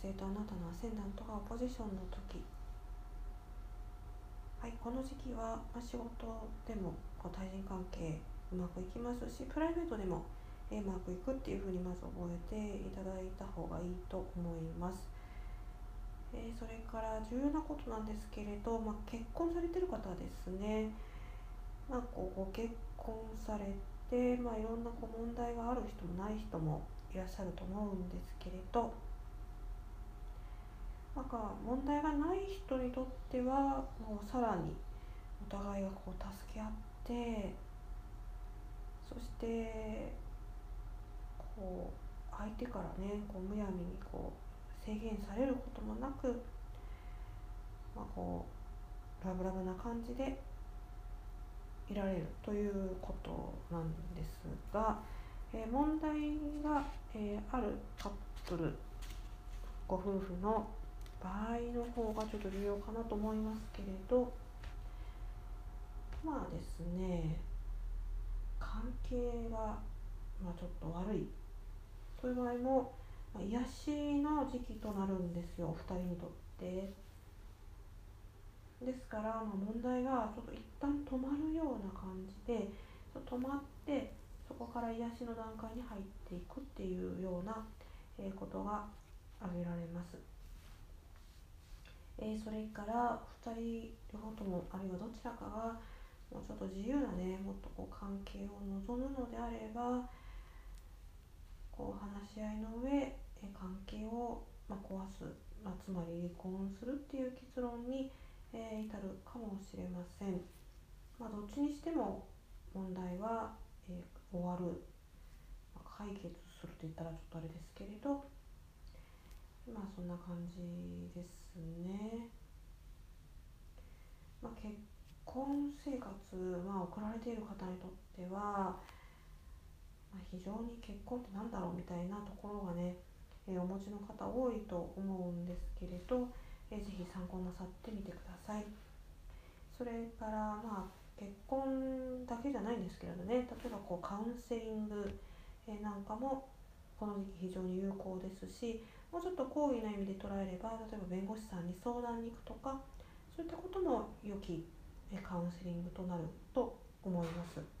性とあなたのアセンダントがオポジションの時はいこの時期は、ま、仕事でもこう対人関係うまくいきますしプライベートでもうまくいくっていうふうにまず覚えていただいた方がいいと思います。え、それから重要なことなんですけれど、まあ、結婚されてる方ですね、まあ、こうご結婚されて、まあ、いろんなこう問題がある人もない人もいらっしゃると思うんですけれどか問題がない人にとってはもうさらにお互いがこう助け合ってそしてこう相手からねこうむやみにこう制限されることもなく、まあ、こうラブラブな感じでいられるということなんですが、えー、問題が、えー、あるカップルご夫婦の場合の方がちょっと重要かなと思いますけれどまあですね関係が、まあ、ちょっと悪いという場合も、まあ、癒しの時期となるんですよお二人にとって。ですから、まあ、問題がちょっと一旦止まるような感じで止まってそこから癒しの段階に入っていくっていうような、えことが挙げられます。えー、それから2人両方ともあるいはどちらかがもうちょっと自由なねもっとこう関係を望むのであればこう話し合いの上え関係を、ま壊す、ま、つまり離婚するっていう結論に、え、至るかもしれません。まあ、どっちにしても問題は、え、終わる、ま、解決すると言ったらちょっとあれですけれどまあそんな感じですね。まあ、結婚生活、まあ、送られている方にとってはまあ、非常に結婚って何だろうみたいなところがね、えー、お持ちの方多いと思うんですけれど、えー、ぜひ参考なさってみてください。それからまあ結婚だけじゃないんですけれどね例えばこうカウンセリング、えー、なんかもこの時期非常に有効ですしもうちょっと好意な意味で捉えれば例えば弁護士さんに相談に行くとかそういったことも良きカウンセリングとなると思います。